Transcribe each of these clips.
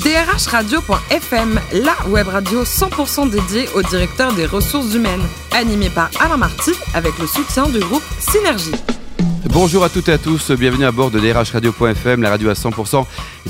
drhradio.fm, la web radio 100% dédiée au directeur des ressources humaines, animée par Alain Marty avec le soutien du groupe Synergie. Bonjour à toutes et à tous, bienvenue à bord de drhradio.fm, la radio à 100%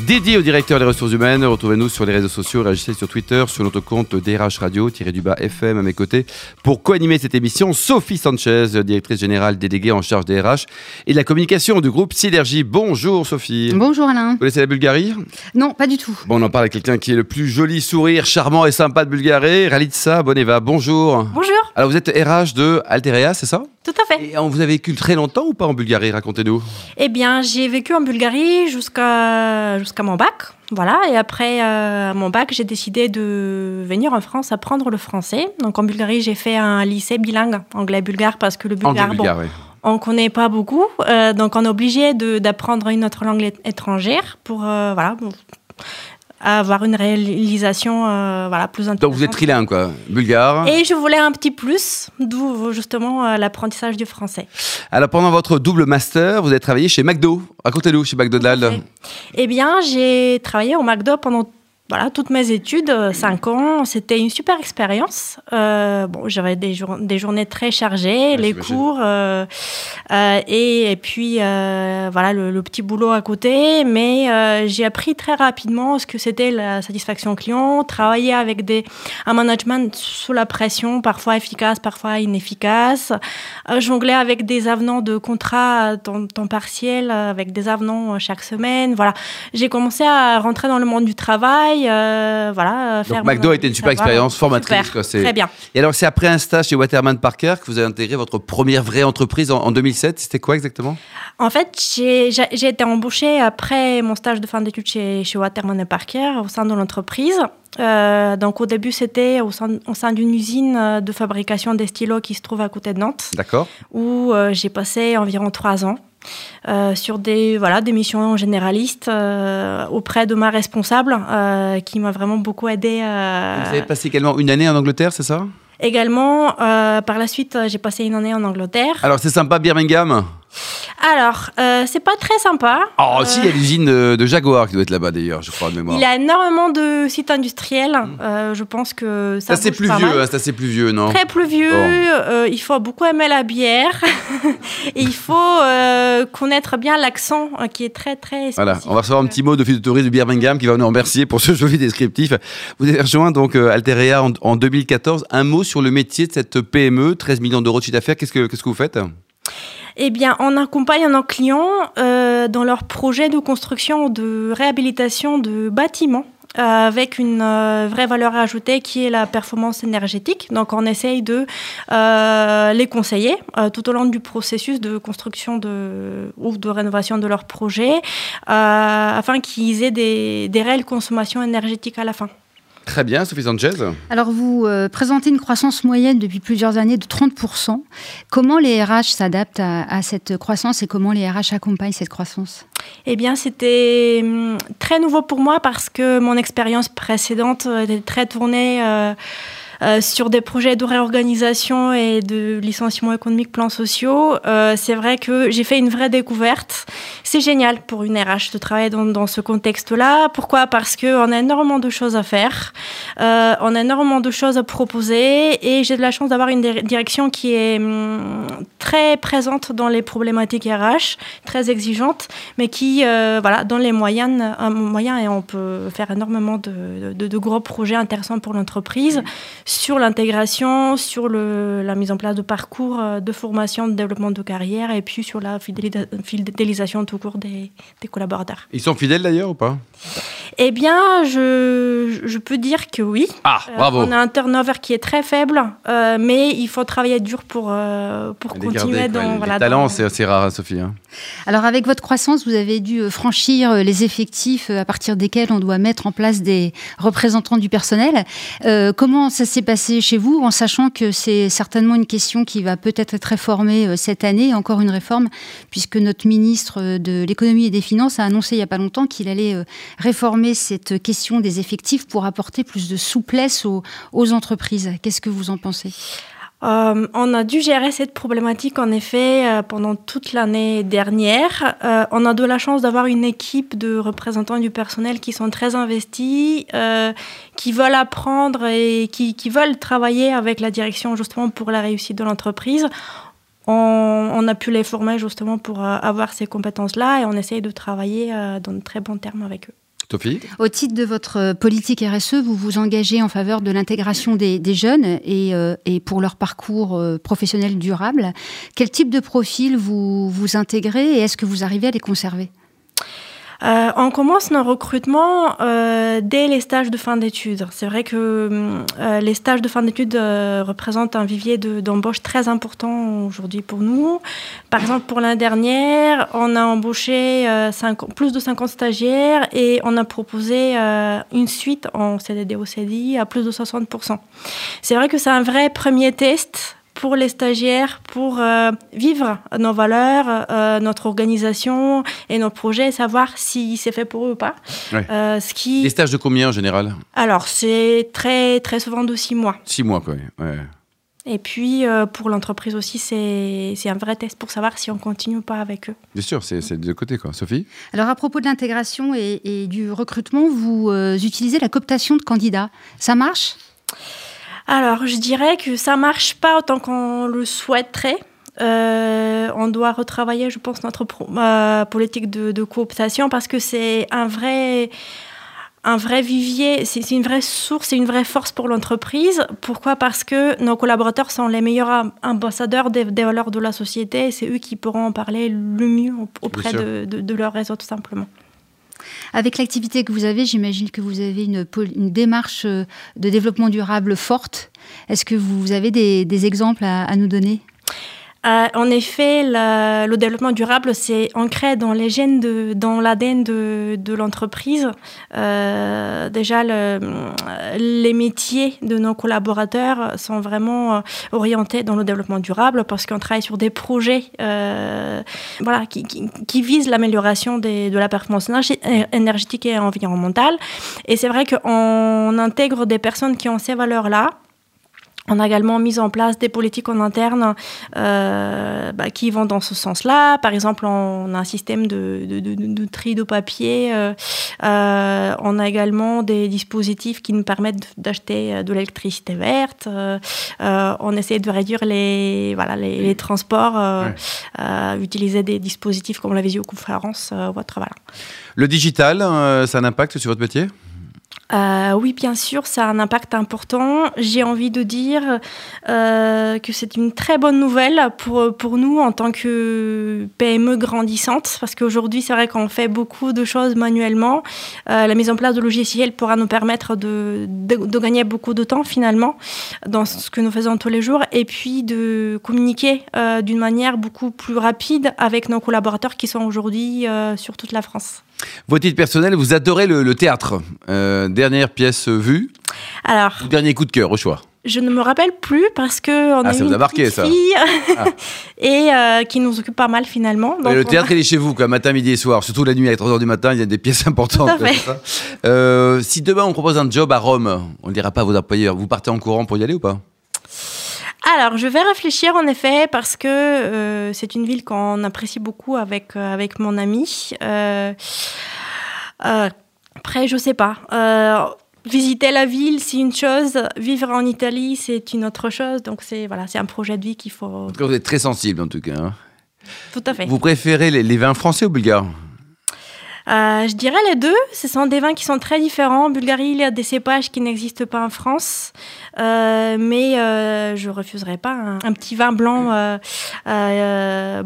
dédiée au directeur des ressources humaines. Retrouvez-nous sur les réseaux sociaux, réagissez sur Twitter, sur notre compte DRH Radio-du-bas FM à mes côtés. Pour co-animer cette émission, Sophie Sanchez, directrice générale déléguée en charge des RH et de la communication du groupe Synergie. Bonjour Sophie. Bonjour Alain. Vous connaissez la Bulgarie? Non, pas du tout. Bon, on en parle avec quelqu'un qui est le plus joli sourire, charmant et sympa de Bulgarie, Ralitsa Boneva. Bonjour. Bonjour. Alors vous êtes RH de Alterea, c'est ça? Tout à fait. Et on vous avez vécu très longtemps ou pas en Bulgarie? Racontez-nous. Eh bien, j'ai vécu en Bulgarie jusqu'à jusqu'à mon bac. Voilà, et après euh, mon bac, j'ai décidé de venir en France apprendre le français. Donc en Bulgarie, j'ai fait un lycée bilingue, anglais-bulgare, parce que le bulgare, oui. on ne connaît pas beaucoup. Euh, donc on est obligé d'apprendre une autre langue étrangère pour euh, voilà, pour avoir une réalisation euh, voilà, plus intéressante. Donc vous êtes trilingue, quoi. Bulgare. Et je voulais un petit plus, d'où justement euh, l'apprentissage du français. Alors pendant votre double master, vous avez travaillé chez McDo. Racontez-nous, chez McDonald's. Eh bien, j'ai travaillé au McDo pendant voilà, toutes mes études, 5 ans. C'était une super expérience. Euh, bon, j'avais des, jour- des journées très chargées, les cours euh, euh, et, et puis euh, voilà le, le petit boulot à côté. Mais euh, j'ai appris très rapidement ce que c'était la satisfaction client, travailler avec des, un management sous la pression, parfois efficace, parfois inefficace, euh, jongler avec des avenants de contrat à temps, temps partiel, euh, avec des avenants euh, chaque semaine. Voilà, j'ai commencé à rentrer dans le monde du travail. Euh, voilà, faire Donc McDo a été une super expérience formatrice. Super, quoi. Très bien. Et alors c'est après un stage chez Waterman Parker que vous avez intégré votre première vraie entreprise en, en 2007. C'était quoi exactement? En fait, j'ai été embauchée après mon stage de fin d'études chez, chez Waterman Parker au sein de l'entreprise. Euh, donc au début, c'était au sein, d'une usine euh, de fabrication des stylos qui se trouve à côté de Nantes, D'accord. où euh, j'ai passé environ trois ans. Euh, sur des, voilà, des missions généralistes euh, auprès de ma responsable euh, qui m'a vraiment beaucoup aidé. euh, Vous avez passé également une année en Angleterre, c'est ça? Également, par la suite, j'ai passé une année en Angleterre. Alors c'est sympa Birmingham? Alors, euh, c'est pas très sympa. Oh Euh, si, il y a l'usine de, de Jaguar qui doit être là-bas d'ailleurs, je crois de mémoire. Il y a énormément de sites industriels. Euh, je pense que ça Ça c'est plus vieux, hein, c'est assez plus vieux, non Très pluvieux. Euh, il faut beaucoup aimer la bière. et il faut euh, connaître bien l'accent euh, qui est très très. Voilà, spécifique. on va recevoir un petit mot de de tourisme de Birmingham qui va nous remercier pour ce joli descriptif. Vous avez rejoint donc euh, Alterea en, en 2014. Un mot sur le métier de cette PME, 13 millions d'euros de chiffre d'affaires. Qu'est-ce que, qu'est-ce que vous faites? Eh bien, on accompagne nos clients euh, dans leurs projets de construction de réhabilitation de bâtiments. euh, avec une euh, vraie valeur ajoutée qui est la performance énergétique. Donc on essaye de les conseiller tout au long du processus de construction ou de rénovation de leur projet afin qu'ils aient des réelles consommations énergétiques à la fin. Très bien, Sophie Sanchez. Alors, vous euh, présentez une croissance moyenne depuis plusieurs années de 30%. Comment les RH s'adaptent à, à cette croissance et comment les RH accompagnent cette croissance? Eh bien, c'était hum, très nouveau pour moi parce que mon expérience précédente était très tournée euh, euh, sur des projets de réorganisation et de licenciement économique, plans sociaux. Euh, c'est vrai que j'ai fait une vraie découverte. C'est génial pour une RH de travailler dans, dans ce contexte-là. Pourquoi? Parce qu'on a énormément de choses à faire, euh, on a énormément de choses à proposer et j'ai de la chance d'avoir une dir- direction qui est hum, très présente dans les problématiques RH, très exigeante, mais qui, euh, voilà, dans les moyennes, un moyen, et on peut faire énormément de, de- de gros projets intéressants pour l'entreprise sur l'intégration, sur le, la mise en place de parcours euh, de formation, de développement de carrière, et puis sur la fidélisation tout court des, des collaborateurs. Ils sont fidèles d'ailleurs ou pas? Eh bien, je, je peux dire que oui. Ah, Euh, bravo. on a un turnover qui est très faible, euh, mais il faut travailler dur pour, euh, pour Les continuer dans... Les voilà, talents, c'est assez rare, hein, Sophie. hein. Alors, avec votre croissance, vous avez dû franchir les effectifs à partir desquels on doit mettre en place des représentants du personnel. Euh, comment ça s'est passé chez vous, en sachant que c'est certainement une question qui va peut-être être réformée euh, cette année, encore une réforme, puisque notre ministre euh, de l'économie et des finances a annoncé il n'y a pas longtemps qu'il allait euh, réformer cette question des effectifs pour apporter plus de souplesse aux entreprises. Qu'est-ce que vous en pensez? Euh, on a dû gérer cette problématique en effet euh, pendant toute l'année dernière. Euh, on a de la chance d'avoir une équipe de représentants du personnel qui sont très investis, qui veulent apprendre et qui, qui, veulent travailler avec la direction justement pour la réussite de l'entreprise. On, on, a pu les former justement pour avoir ces compétences-là et on essaye de travailler dans de très bons termes avec eux. Au titre de votre politique RSE, vous vous engagez en faveur de l'intégration des, jeunes et, euh, et, pour leur parcours euh, professionnel durable. Quel type de profil vous, vous intégrez et est-ce que vous arrivez à les conserver? Euh, on commence nos recrutements euh, dès les stages de fin d'études. C'est vrai que euh, les stages de fin d'études représentent un vivier d'embauche très important aujourd'hui pour nous. Par exemple, pour l'année dernière, on a embauché plus de 50 stagiaires et on a proposé une suite en CDD au CDI à plus de 60%. C'est vrai que c'est un vrai premier test pour les stagiaires, pour euh, vivre nos valeurs, euh, notre organisation et nos projets, savoir si c'est fait pour eux ou pas. Euh, ce qui... Les stages de combien en général? Alors, c'est très, très souvent de six mois. Six mois, quoi. Et puis, pour l'entreprise aussi, c'est un vrai test pour savoir si on continue ou pas avec eux. Bien sûr, c'est de deux côtés, quoi. Sophie? Alors, à propos de l'intégration et, et, du recrutement, vous utilisez la cooptation de candidats. Ça marche? Alors, je dirais que ça marche pas autant qu'on le souhaiterait. Euh, on doit retravailler, je pense, notre euh, politique de, cooptation parce que c'est un vrai, un vrai vivier, c'est une vraie source, c'est une vraie force pour l'entreprise. Pourquoi? Parce que nos collaborateurs sont les meilleurs ambassadeurs des, valeurs de la société et c'est eux qui pourront en parler le mieux auprès de, de leur réseau, tout simplement. Avec l'activité que vous avez, j'imagine que vous avez une, démarche euh, de développement durable forte. Est-ce que vous avez des, exemples à nous donner? Euh, en effet, le développement durable, c'est ancré dans les gènes, dans l'ADN de, l'entreprise. Euh, déjà, le, les métiers de nos collaborateurs sont vraiment euh, orientés dans le développement durable parce qu'on travaille sur des projets voilà, qui visent l'amélioration de la performance énergétique et environnementale. Et c'est vrai qu'on intègre des personnes qui ont ces valeurs-là on a également mis en place des politiques en interne euh, bah, qui vont dans ce sens-là. Par exemple, on a un système de, de, tri de papier. Euh, euh, on a également des dispositifs qui nous permettent d'acheter de l'électricité verte. on essaie de réduire les, voilà, les, transports, utiliser des dispositifs comme la visioconférence, votre, voilà. Le digital, ça a un impact sur votre métier? Euh, oui, bien sûr, ça a un impact important. J'ai envie de dire euh, que c'est une très bonne nouvelle pour, pour nous en tant que PME grandissante, parce qu'aujourd'hui, c'est vrai qu'on fait beaucoup de choses manuellement. Euh, la mise en place de logiciels pourra nous permettre de, de, gagner beaucoup de temps finalement dans ce que nous faisons tous les jours, et puis de communiquer d'une manière beaucoup plus rapide avec nos collaborateurs qui sont aujourd'hui sur toute la France. Votre titre personnel, vous adorez le, théâtre. Euh, dernière pièce vue Alors. dernier coup de cœur au choix je ne me rappelle plus parce que on ah, a ça une vous a marqué, ça. fille ah. et euh, qui nous occupe pas mal finalement. le théâtre, il est chez vous, quoi, matin, midi et soir. Surtout la nuit à 3h du matin, il y a des pièces importantes. Euh, si demain on propose un job à Rome, on ne dira pas à vos employeurs, vous partez en courant pour y aller ou pas? Alors, je vais réfléchir en effet parce que euh, c'est une ville qu'on apprécie beaucoup avec, euh, avec mon ami. Euh, après, je sais pas. visiter la ville, c'est une chose. Vivre en Italie, c'est une autre chose. Donc, c'est voilà, c'est un projet de vie qu'il faut. Vous êtes très sensible en tout cas. Hein. Tout à fait. Vous préférez les, les vins français ou bulgares? Je dirais les deux. Ce sont des vins qui sont très différents. En Bulgarie, il y a des cépages qui n'existent pas en France. Euh, mais euh, je refuserais pas un, petit vin blanc venant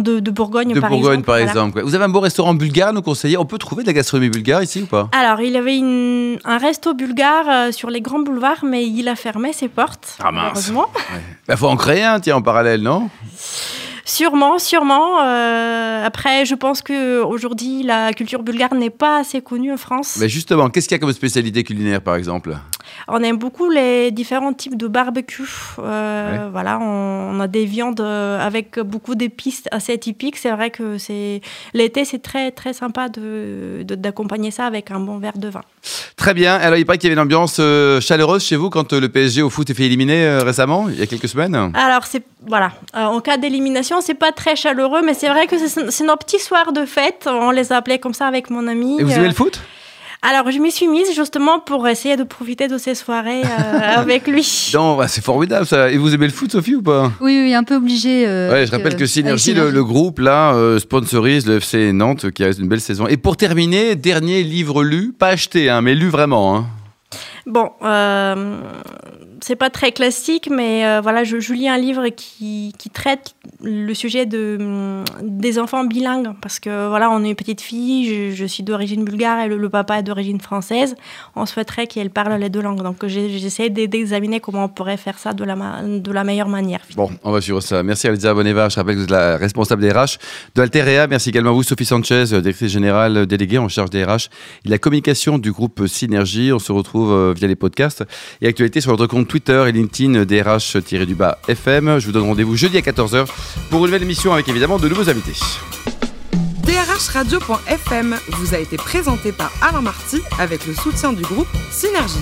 de, Bourgogne, de par Bourgogne, exemple. par exemple. Vous avez un beau restaurant bulgare nous conseiller On peut trouver de la gastronomie bulgare ici ou pas? Alors, il y avait un resto bulgare sur les grands boulevards, mais il a fermé ses portes. Ah mince. Il bah, faut en créer un, tiens, en parallèle, non? Sûrement, sûrement. Euh, après, je pense que aujourd'hui, la culture bulgare n'est pas assez connue en France. Mais justement, qu'est-ce qu'il y a comme spécialité culinaire, par exemple? On aime beaucoup les différents types de barbecue. Euh, voilà, on, a des viandes euh, avec beaucoup d'épices assez typiques. C'est vrai que c'est l'été, c'est très très sympa de d'accompagner ça avec un bon verre de vin. Très bien. Alors, il paraît qu'il y avait une ambiance euh, chaleureuse chez vous quand euh, le PSG au foot est fait éliminer euh, récemment, il y a quelques semaines? Alors, c'est voilà, en cas d'élimination, c'est pas très chaleureux, mais c'est vrai que c'est nos petits soirs de fête. On les appelait comme ça avec mon ami. Et vous aimez le foot? Alors, je m'y suis mise justement pour essayer de profiter de ces soirées avec lui. Non, bah, c'est formidable ça. Et vous aimez le foot, Sophie, ou pas? Oui, oui, un peu obligé. ouais, je rappelle que Synergie, le, le, groupe, là, sponsorise le FC Nantes, qui a une belle saison. Et pour terminer, dernier livre lu, pas acheté, hein, mais lu vraiment. Hein. Bon, euh, c'est pas très classique, mais euh, voilà, je, lis un livre qui, traite le sujet de, des enfants bilingues. Parce que voilà, on est une petite fille, je, suis d'origine bulgare et le, papa est d'origine française. On souhaiterait qu'elle parle les deux langues. Donc j'essaie d'examiner comment on pourrait faire ça de la, de meilleure manière. Bon, on va suivre ça. Merci Aliza Boneva. Je rappelle que vous êtes la responsable des RH de Alterea. Merci également à vous, Sophie Sanchez, directrice générale déléguée en charge des RH et la communication du groupe Synergie. On se retrouve euh, les podcasts et actualités sur notre compte Twitter et LinkedIn DRH-du-bas FM. Je vous donne rendez-vous jeudi à 14h pour une nouvelle émission avec évidemment de nouveaux invités. DRHradio.fm vous a été présenté par Alain Marty avec le soutien du groupe Synergie.